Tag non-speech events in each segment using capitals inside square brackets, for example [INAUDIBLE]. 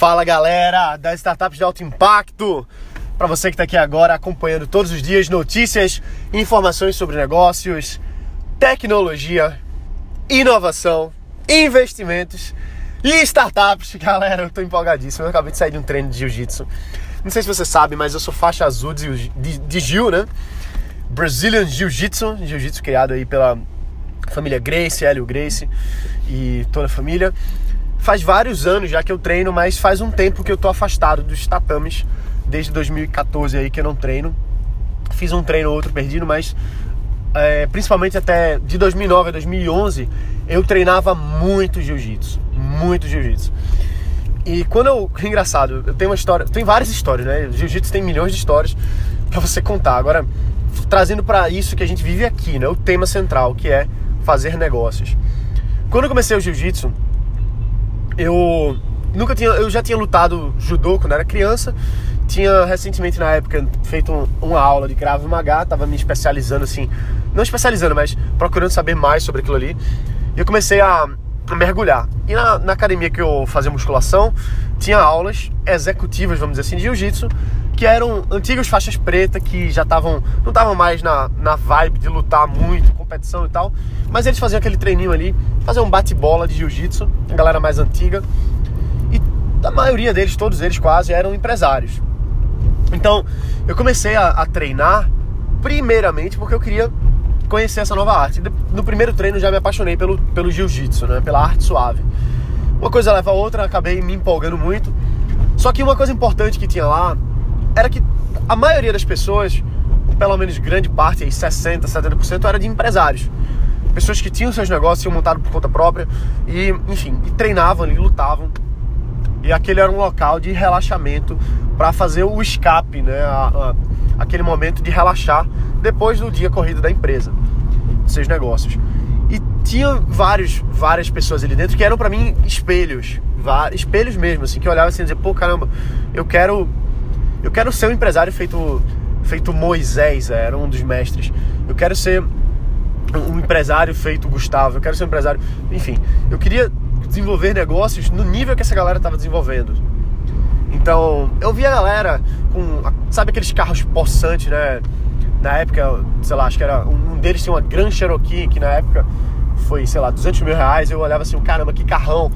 Fala galera das startups de alto impacto! Para você que está aqui agora acompanhando todos os dias notícias, informações sobre negócios, tecnologia, inovação, investimentos e startups. [LAUGHS] Galera, eu estou empolgadíssimo. Eu acabei de sair de um treino de jiu-jitsu. Não sei se você sabe, mas eu sou faixa azul de, de, de Gil, né? Brazilian Jiu-Jitsu, jiu-jitsu criado aí pela família Grace, Hélio Grace e toda a família. Faz vários anos já que eu treino, mas faz um tempo que eu tô afastado dos tatames, desde 2014 aí que eu não treino. Fiz um treino ou outro perdido, mas é, principalmente até de 2009 a 2011 eu treinava muito jiu-jitsu, muito jiu-jitsu. E quando eu. [LAUGHS] Engraçado, eu tenho uma história. Tem várias histórias, né? Jiu-jitsu tem milhões de histórias para você contar. Agora, trazendo para isso que a gente vive aqui, né? O tema central, que é fazer negócios. Quando eu comecei o jiu-jitsu, eu nunca tinha, eu já tinha lutado judô quando era criança. Tinha recentemente na época feito uma aula de Krav Maga, tava me especializando assim, não especializando, mas procurando saber mais sobre aquilo ali. E eu comecei a, a mergulhar. E na, na, academia que eu fazia musculação, tinha aulas executivas, vamos dizer assim, de jiu-jitsu, que eram antigos faixas pretas que já estavam não estavam mais na, na vibe de lutar muito, competição e tal, mas eles faziam aquele treininho ali, faziam um bate-bola de jiu-jitsu, a galera mais antiga. E a maioria deles, todos eles quase, eram empresários. Então, eu comecei a, a treinar primeiramente porque eu queria conhecer essa nova arte. No primeiro treino já me apaixonei pelo, pelo jiu-jitsu, né? pela arte suave. Uma coisa leva a outra, acabei me empolgando muito. Só que uma coisa importante que tinha lá era que a maioria das pessoas, pelo menos grande parte, aí 60%, 70%, era de empresários. Pessoas que tinham seus negócios, tinham montado por conta própria e, enfim, e treinavam ali, lutavam. E aquele era um local de relaxamento para fazer o escape, né? A, a, aquele momento de relaxar depois do dia corrido da empresa, dos seus negócios. E tinha vários, várias pessoas ali dentro que eram para mim espelhos, espelhos mesmo, assim, que olhavam assim e diziam, pô, caramba, eu quero eu quero ser um empresário feito, feito Moisés, é, era um dos mestres. Eu quero ser um empresário feito Gustavo. Eu quero ser um empresário. Enfim, eu queria desenvolver negócios no nível que essa galera estava desenvolvendo. Então, eu vi a galera com. Sabe aqueles carros possantes, né? Na época, sei lá, acho que era. Um deles tinha uma Grand Cherokee, que na época foi, sei lá, 200 mil reais. Eu olhava assim, caramba, que carrão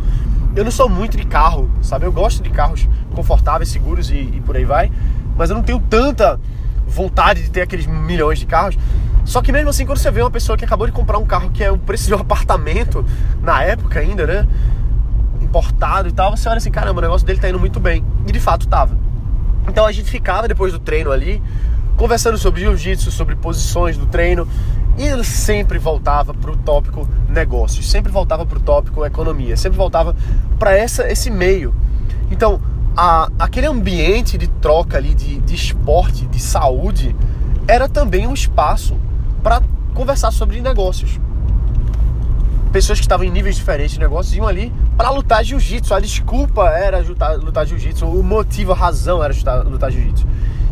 eu não sou muito de carro, sabe? Eu gosto de carros confortáveis, seguros e, e, por aí vai, mas eu não tenho tanta vontade de ter aqueles milhões de carros. Só que mesmo assim, quando você vê uma pessoa que acabou de comprar um carro que é o preço de um [LAUGHS] apartamento, na época ainda, né? Importado e tal, você olha assim, caramba, o negócio dele tá indo muito bem. E de fato tava. Então a gente ficava depois do treino ali, conversando sobre jiu-jitsu, sobre posições do treino, e ele sempre voltava para o tópico negócios, sempre voltava para o tópico economia, sempre voltava para esse meio. Então, a, aquele ambiente de troca ali de, de esporte, de saúde, era também um espaço para conversar sobre negócios. Pessoas que estavam em níveis diferentes de negócios iam ali para lutar jiu-jitsu. A desculpa era lutar, lutar jiu-jitsu, o motivo, a razão era lutar, lutar jiu-jitsu.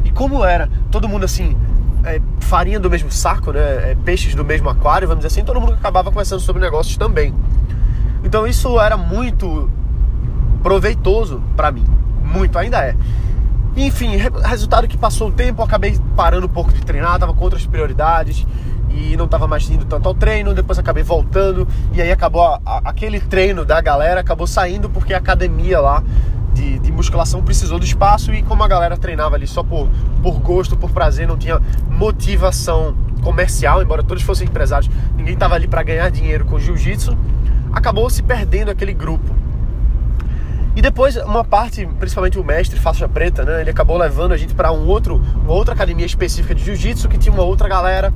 E como era todo mundo assim, é, farinha do mesmo saco, né? É, peixes do mesmo aquário, vamos dizer assim, todo mundo acabava conversando sobre negócios também. Então isso era muito proveitoso para mim, muito ainda é. Enfim, resultado que passou o tempo, acabei parando um pouco de treinar, tava com outras prioridades e não tava mais indo tanto ao treino, depois acabei voltando e aí acabou a, a, aquele treino da galera acabou saindo porque a academia lá de, de, musculação precisou do espaço e como a galera treinava ali só por, por gosto, por prazer, não tinha motivação comercial, embora todos fossem empresários, ninguém estava ali para ganhar dinheiro com jiu-jitsu, acabou se perdendo aquele grupo. E depois uma parte, principalmente o mestre faixa preta, né, ele acabou levando a gente para um outro, uma outra academia específica de jiu-jitsu que tinha uma outra galera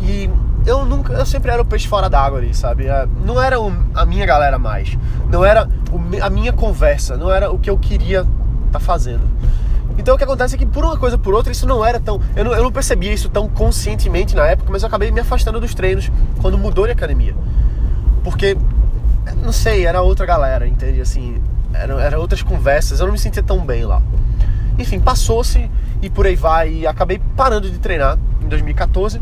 e eu nunca, eu sempre era o peixe fora d'água ali, sabe? É, não era a minha galera mais, não era a minha conversa, não era o que eu queria estar tá fazendo. Então o que acontece é que por uma coisa por outra isso não era tão, eu não, eu não percebia isso tão conscientemente na época, mas eu acabei me afastando dos treinos quando mudou de academia, porque não sei, era outra galera, entende? Assim, eram era outras conversas, eu não me sentia tão bem lá. Enfim, passou-se e por aí vai e acabei parando de treinar em 2014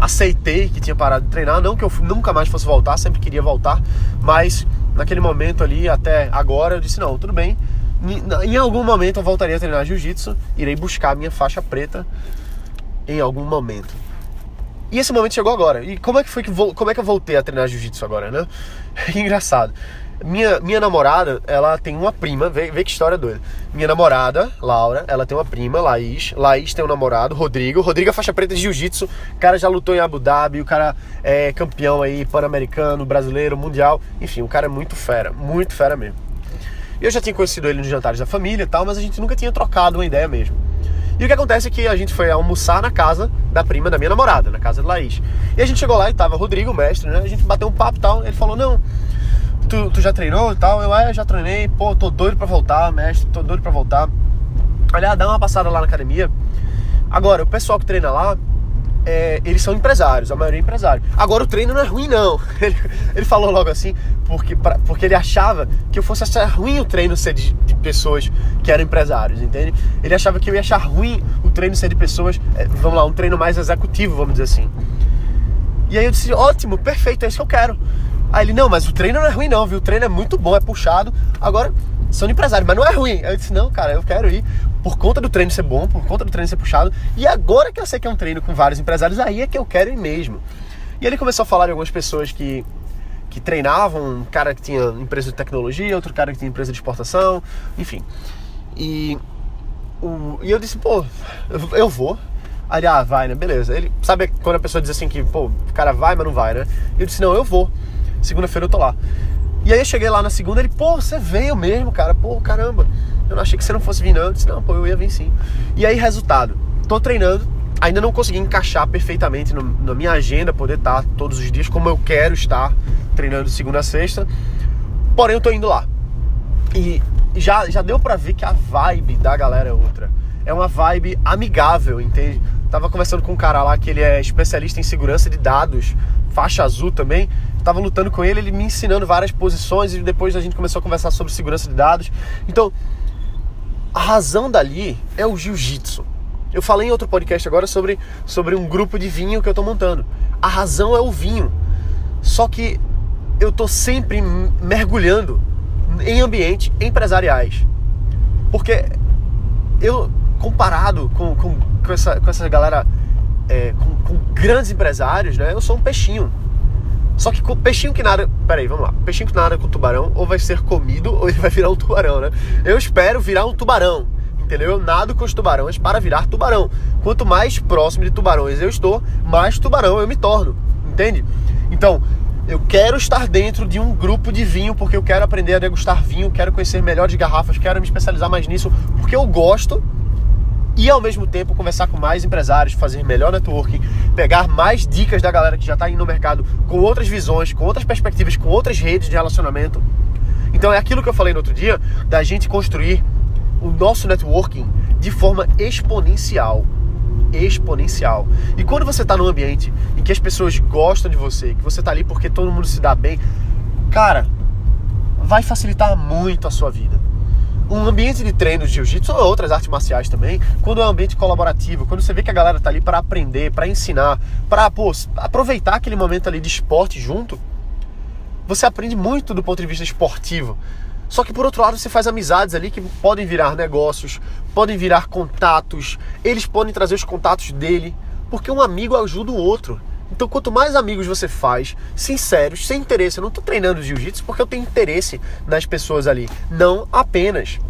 aceitei que tinha parado de treinar, não que eu nunca mais fosse voltar, sempre queria voltar, mas naquele momento ali, até agora, eu disse: não, tudo bem. Em algum momento eu voltaria a treinar jiu-jitsu, irei buscar a minha faixa preta em algum momento. E esse momento chegou agora. E como é que foi que como é que eu voltei a treinar jiu-jitsu agora, né? [LAUGHS] engraçado. Minha, minha namorada, ela tem uma prima, vê, vê que história doida. Minha namorada, Laura, ela tem uma prima, Laís. Laís tem um namorado, Rodrigo. Rodrigo é faixa preta de jiu-jitsu. O cara já lutou em Abu Dhabi, o cara é campeão aí, pan-americano, brasileiro, mundial. Enfim, o cara é muito fera, muito fera mesmo. Eu já tinha conhecido ele nos jantares da família e tal, mas a gente nunca tinha trocado uma ideia mesmo. E o que acontece é que a gente foi almoçar na casa da prima da minha namorada, na casa de Laís. E a gente chegou lá e tava Rodrigo, mestre, né? A gente bateu um papo e tal. Ele falou: Não, tu, tu já treinou e tal? Eu, é, já treinei, pô, tô doido pra voltar, mestre, tô doido pra voltar. Aliás, dá uma passada lá na academia. Agora, o pessoal que treina lá, é, eles são empresários, a maioria é empresário. Agora o treino não é ruim, não. [LAUGHS] Ele, ele falou logo assim, porque, pra, porque ele achava que eu fosse achar ruim o treino ser de, de, pessoas que eram empresários, entende? Ele achava que eu ia achar ruim o treino ser de pessoas, é, vamos lá, um treino mais executivo, vamos dizer assim. E aí eu disse, ótimo, perfeito, é isso que eu quero. Aí ele, não, mas o treino não é ruim não, viu? O treino é muito bom, é puxado. Agora, são de empresário, mas não é ruim. Aí eu disse, não, cara, eu quero ir por conta do treino ser bom, por conta do treino ser puxado. E agora que eu sei que é um treino com vários empresários, aí é que eu quero ir mesmo. E ele começou a falar de algumas pessoas que, que treinavam, um cara que tinha empresa de tecnologia, outro cara que tinha empresa de exportação, enfim. E, o, e eu disse, pô, eu, eu vou. Aí, ah, vai, né? Beleza. Ele sabe quando a pessoa diz assim que, pô, o cara vai, mas não vai, né? Eu disse, não, eu vou. Segunda-feira eu tô lá. E aí eu cheguei lá na segunda, ele, pô, você veio mesmo, cara, pô, caramba. Eu não achei que você não fosse vir, não. Eu disse, não, pô, eu ia vir sim. E aí, resultado, tô treinando, ainda não consegui encaixar perfeitamente no, na minha agenda, poder estar todos os dias como eu quero estar, treinando segunda a sexta. Porém, eu tô indo lá. E já, já deu pra ver que a vibe da galera é outra. É uma vibe amigável, entende? Tava conversando com um cara lá que ele é especialista em segurança de dados, faixa azul também tava lutando com ele, ele me ensinando várias posições e depois a gente começou a conversar sobre segurança de dados. Então, a razão dali é o jiu-jitsu. Eu falei em outro podcast agora sobre, sobre um grupo de vinho que eu tô montando. A razão é o vinho. Só que eu tô sempre mergulhando em ambientes empresariais. Porque eu, comparado com, com, com, essa, com essa galera, é, com, com grandes empresários, né, eu sou um peixinho. Só que peixinho que nada. Peraí, vamos lá. Peixinho que nada com tubarão, ou vai ser comido, [LAUGHS] ou ele vai virar um tubarão, né? Eu espero virar um tubarão. Entendeu? Eu nado com os tubarões para virar tubarão. Quanto mais próximo de tubarões eu estou, mais tubarão eu me torno. Entende? Então, eu quero estar dentro de um grupo de vinho porque eu quero aprender a degustar vinho, quero conhecer melhor de garrafas, quero me especializar mais nisso porque eu gosto e ao mesmo tempo conversar com mais empresários, fazer melhor networking, pegar mais dicas da galera que já está aí no mercado com outras visões, com outras perspectivas, com outras redes de relacionamento. Então é aquilo que eu falei no outro dia, da gente construir o nosso networking de forma exponencial. Exponencial. E quando você está num ambiente em que as pessoas gostam de você, que você está ali porque todo mundo se dá bem, cara, vai facilitar muito a sua vida um ambiente de treino de jiu-jitsu ou outras artes marciais também, quando é um ambiente colaborativo, quando você vê que a galera tá ali para aprender, para ensinar, para aproveitar aquele momento ali de esporte junto, você aprende muito do ponto de vista esportivo. Só que por outro lado, você faz amizades ali que podem virar negócios, podem virar contatos, eles podem trazer os contatos dele, porque um amigo ajuda o outro. Então, quanto mais amigos você faz, sinceros, sem interesse, eu não estou treinando jiu-jitsu porque eu tenho interesse nas pessoas ali, não apenas.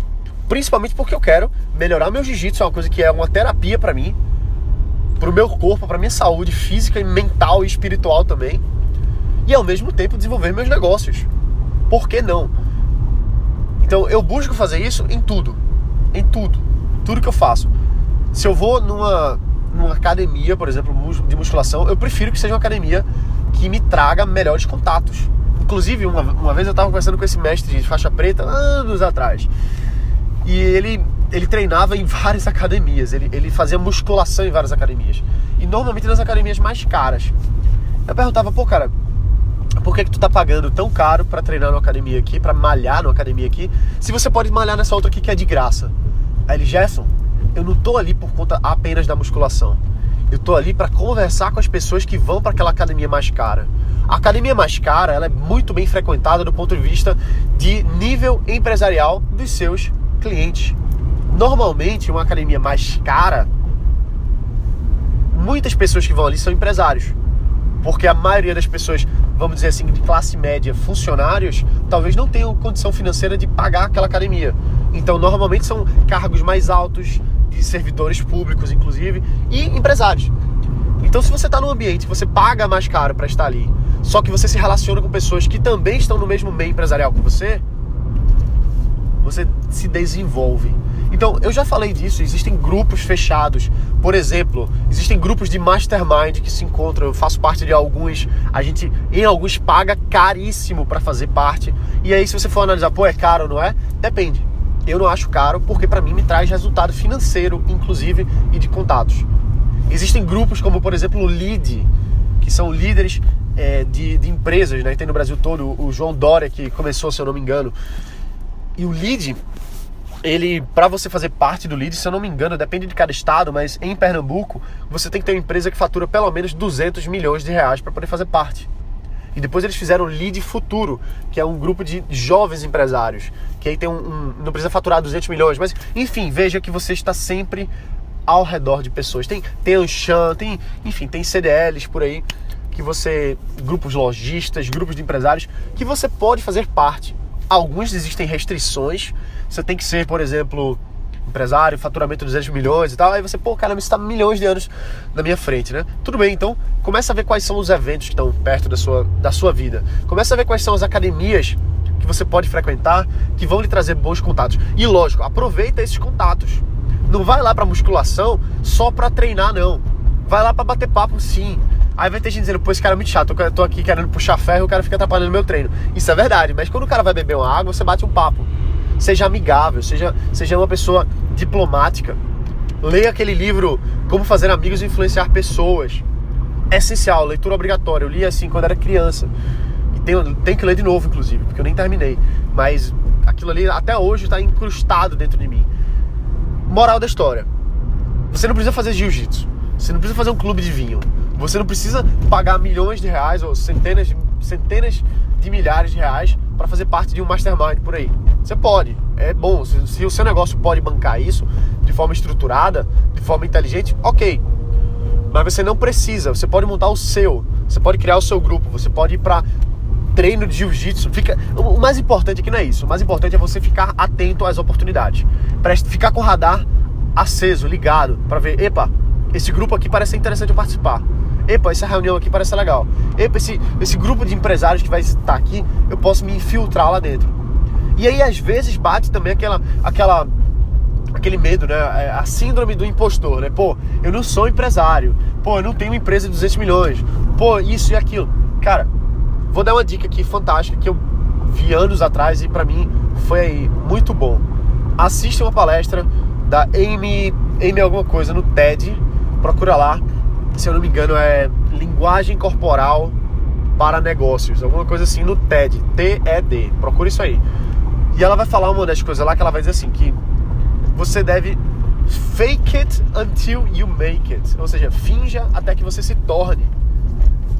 Principalmente porque eu quero melhorar meu jiu-jitsu, é uma coisa que é uma terapia para mim, para o meu corpo, para minha saúde física e mental e espiritual também. E ao mesmo tempo desenvolver meus negócios. Por que não? Então, eu busco fazer isso em tudo, em tudo, tudo que eu faço. Se eu vou numa numa academia, por exemplo, de musculação, eu prefiro que seja uma academia que me traga melhores contatos. Inclusive, uma, uma vez eu estava conversando com esse mestre de faixa preta, anos atrás, e ele, ele treinava em várias [LAUGHS] academias, ele, ele fazia musculação em várias academias, e normalmente nas academias mais caras. Eu perguntava, pô, cara, por que, que tu tá pagando tão caro para treinar numa academia aqui, para malhar numa academia aqui, se você pode malhar nessa outra aqui que é de graça? Aí ele, Gerson, eu não tô ali por conta apenas da musculação. Eu tô ali para conversar com as pessoas que vão para aquela academia mais cara. A academia mais cara, ela é muito bem frequentada do ponto de vista de nível empresarial dos seus clientes. Normalmente, uma academia mais cara, muitas pessoas que vão ali são empresários. Porque a maioria das pessoas, vamos dizer assim, de classe média, funcionários, talvez não tenham condição financeira de pagar aquela academia. Então, normalmente são cargos mais altos, de servidores públicos, inclusive, e empresários. Então, se você está num ambiente que você paga mais caro para estar ali, só que você se relaciona com pessoas que também estão no mesmo meio empresarial que você, você se desenvolve. Então, eu já falei disso, existem grupos fechados. Por exemplo, existem grupos de mastermind que se encontram, eu faço parte de alguns, a gente em alguns paga caríssimo para fazer parte. E aí se você for analisar, pô, é caro, não é? Depende. Eu não acho caro porque para mim me traz resultado financeiro, inclusive, e de contatos. Existem grupos como, por exemplo, o LEAD, que são líderes é, de, de, empresas, né? Tem no Brasil todo o João Dória, que começou, se eu não me engano. E o LEAD, ele, para você fazer parte do LEAD, se eu não me engano, depende de cada estado, mas em Pernambuco, você tem que ter uma empresa que fatura pelo menos 200 milhões de reais para poder fazer parte. E depois eles fizeram o Lead Futuro, que é um grupo de jovens empresários, que aí tem um, um, não precisa faturar 200 milhões, mas enfim, veja que você está sempre ao redor de pessoas. Tem tem Anshan, tem, enfim, tem CDLs por aí que você grupos lojistas, grupos de empresários que você pode fazer parte. Alguns existem restrições. Você tem que ser, por exemplo, empresário, faturamento de 200 milhões e tal. Aí você, pô, caramba, isso está milhões de anos na minha frente, né? Tudo bem, então começa a ver quais são os eventos que estão perto da sua, da sua vida. Começa a ver quais são as academias que você pode frequentar que vão lhe trazer bons contatos. E lógico, aproveita esses contatos. Não vai lá para musculação só para treinar, não. Vai lá para bater papo, sim. Aí vai ter gente dizendo, pô, esse cara é muito chato, eu tô aqui querendo puxar ferro e o cara fica atrapalhando meu treino. Isso é verdade, mas quando o cara vai beber uma água, você bate um papo seja amigável, seja, seja uma pessoa diplomática. Leia aquele livro Como Fazer Amigos e Influenciar Pessoas. É essencial, leitura obrigatória. Eu li assim quando era criança. E tenho, tenho que ler de novo, inclusive, porque eu nem terminei. Mas aquilo ali até hoje está incrustado dentro de mim. Moral da história: você não precisa fazer jiu-jitsu. Você não precisa fazer um clube de vinho. Você não precisa pagar milhões de reais ou centenas, centenas de milhares de reais para fazer parte de um mastermind por aí. Você pode, é bom. Se, se, o seu negócio pode bancar isso de forma estruturada, de forma inteligente, ok. Mas você não precisa. Você pode montar o seu. Você pode criar o seu grupo. Você pode ir para treino de jiu-jitsu. Fica. O mais importante aqui não é isso. O mais importante é você ficar atento às oportunidades. Para ficar com o radar aceso, ligado, para ver, epa, esse grupo aqui parece interessante participar. Epa, essa reunião aqui parece legal. Epa, esse, esse grupo de empresários que vai estar aqui, eu posso me infiltrar lá dentro. E aí às vezes bate também aquela aquela aquele medo, né? É, a síndrome do impostor, né? Pô, eu não sou empresário. Pô, eu não tenho uma empresa de 200 milhões. Pô, isso e aquilo. Cara, vou dar uma dica aqui fantástica que eu vi anos atrás e para mim foi aí muito bom. Assista uma palestra da Amy, Amy alguma coisa no TED, procura lá. Se eu não me engano é linguagem corporal para negócios, alguma coisa assim no TED, T-E-D. Procura isso aí. E ela vai falar uma das coisas lá que ela vai dizer assim que você deve fake it until you make it. Ou seja, finja até que você se torne.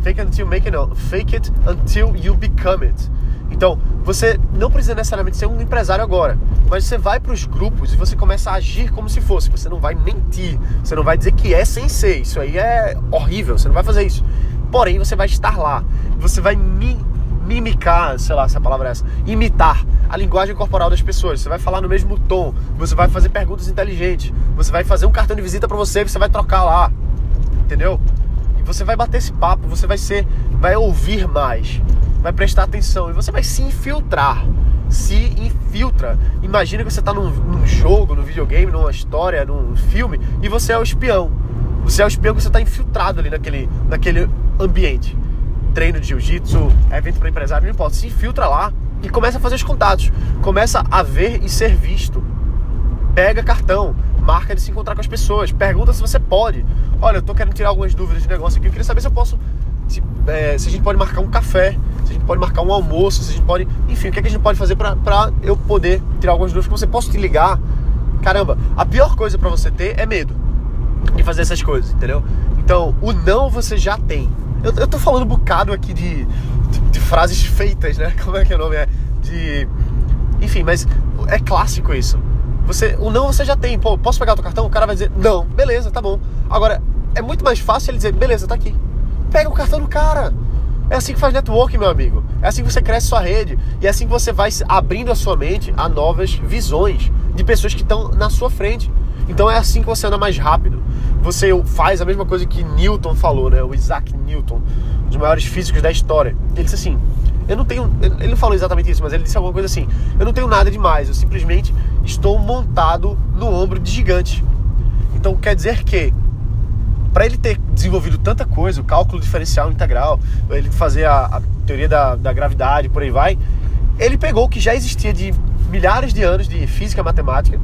Fake it until you make it, não. Fake it until you become it. Então, você não precisa necessariamente ser um empresário agora, mas você vai para os grupos e você começa a agir como se fosse. Você não vai mentir, você não vai dizer que é sem ser. Isso aí é horrível, você não vai fazer isso. Porém, você vai estar lá. Você vai mi mimicar, sei lá se a palavra é essa, imitar a linguagem corporal das pessoas. Você vai falar no mesmo tom, você vai fazer perguntas inteligentes, você vai fazer um cartão de visita para você, você vai trocar lá, entendeu? E você vai bater esse papo, você vai ser, vai ouvir mais, vai prestar atenção e você vai se infiltrar. Se infiltra. Imagina que você está num, num jogo, num videogame, numa história, num filme e você é o espião. Você é o espião que você está infiltrado ali naquele, naquele ambiente. Treino de jiu-jitsu, evento para empresário, não importa. Se infiltra lá e começa a fazer os contatos, começa a ver e ser visto. Pega cartão, marca de se encontrar com as pessoas, pergunta se você pode. Olha, eu tô querendo tirar algumas dúvidas de negócio aqui, eu queria saber se eu posso. Se, é, se a gente pode marcar um café, se a gente pode marcar um almoço, se a gente pode. Enfim, o que, é que a gente pode fazer pra eu poder tirar algumas dúvidas com você? Posso te ligar? Caramba, a pior coisa para você ter é medo de fazer essas coisas, entendeu? Então, o não você já tem. Eu, eu tô falando um bocado aqui de, de, de frases feitas, né? [LAUGHS] Como é que é o nome? É de. Enfim, mas é clássico isso. Você, o não você já tem. Pô, posso pegar o teu cartão? O cara vai dizer, não, beleza, tá bom. Agora, é muito mais fácil ele dizer, beleza, tá aqui. Pega o cartão do cara. É assim que faz network, meu amigo. É assim que você cresce sua rede. E é assim que você vai abrindo a sua mente a novas visões de pessoas que estão na sua frente. Então é assim que você anda mais rápido. Você faz a mesma coisa que Newton falou, né? O Isaac Newton, um dos maiores físicos da história. Ele disse assim: Eu não tenho. Ele não falou exatamente isso, mas ele disse alguma coisa assim: Eu não tenho nada demais, eu simplesmente estou montado no ombro de gigantes. Então quer dizer que para ele ter desenvolvido tanta coisa, o cálculo diferencial integral, ele fazer a, a teoria da, da, gravidade, por aí vai, ele pegou o que já existia de milhares de anos de física matemática,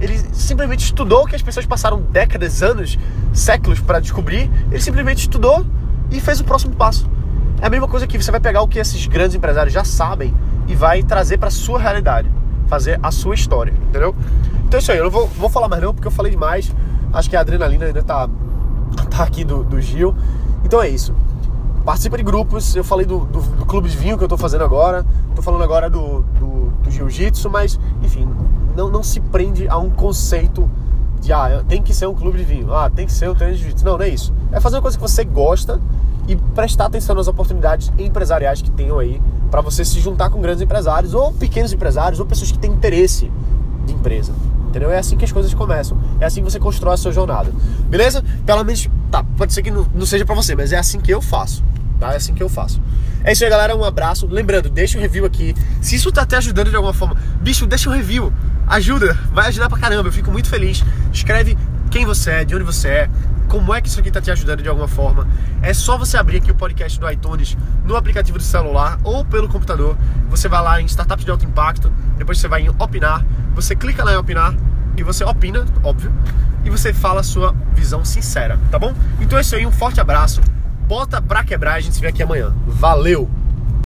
ele simplesmente estudou o que as pessoas passaram décadas, anos, séculos para descobrir, ele simplesmente estudou e fez o próximo passo. É a mesma coisa que você vai pegar o que esses grandes empresários já sabem e vai trazer para sua realidade, fazer a sua história, entendeu? Então é isso aí, eu não vou, vou falar mais não, porque eu falei demais. Acho que a adrenalina ainda tá [LAUGHS] tá aqui do, do Gil. Então é isso. Participa de grupos, eu falei do, do, do clube de vinho que eu tô fazendo agora, tô falando agora do, do, do jiu-jitsu, mas enfim, não, não se prende a um conceito de ah, tem que ser um clube de vinho, ah, tem que ser um treino de jiu-jitsu. Não, não é isso. É fazer uma coisa que você gosta e prestar atenção nas oportunidades empresariais que tenham aí para você se juntar com grandes empresários ou pequenos empresários ou pessoas que têm interesse de empresa. Entendeu? É assim que as coisas começam. É assim que você constrói a sua jornada. Beleza? Pelo menos, tá, pode ser que não, não seja para você, mas é assim que eu faço. Tá? É assim que eu faço. É isso aí, galera. Um abraço. Lembrando, deixa o um review aqui. Se isso tá te ajudando de alguma forma, bicho, deixa um review. Ajuda, vai ajudar pra caramba. Eu fico muito feliz. Escreve quem você é, de onde você é, como é que isso aqui tá te ajudando de alguma forma. É só você abrir aqui o podcast do iTunes no aplicativo do celular ou pelo computador. Você vai lá em Startups de Alto Impacto, depois você vai em Opinar, você clica lá em Opinar e você opina, óbvio, e você fala a sua visão sincera, tá bom? Então é isso aí, um forte abraço, bota pra quebrar, a gente se vê aqui amanhã. Valeu!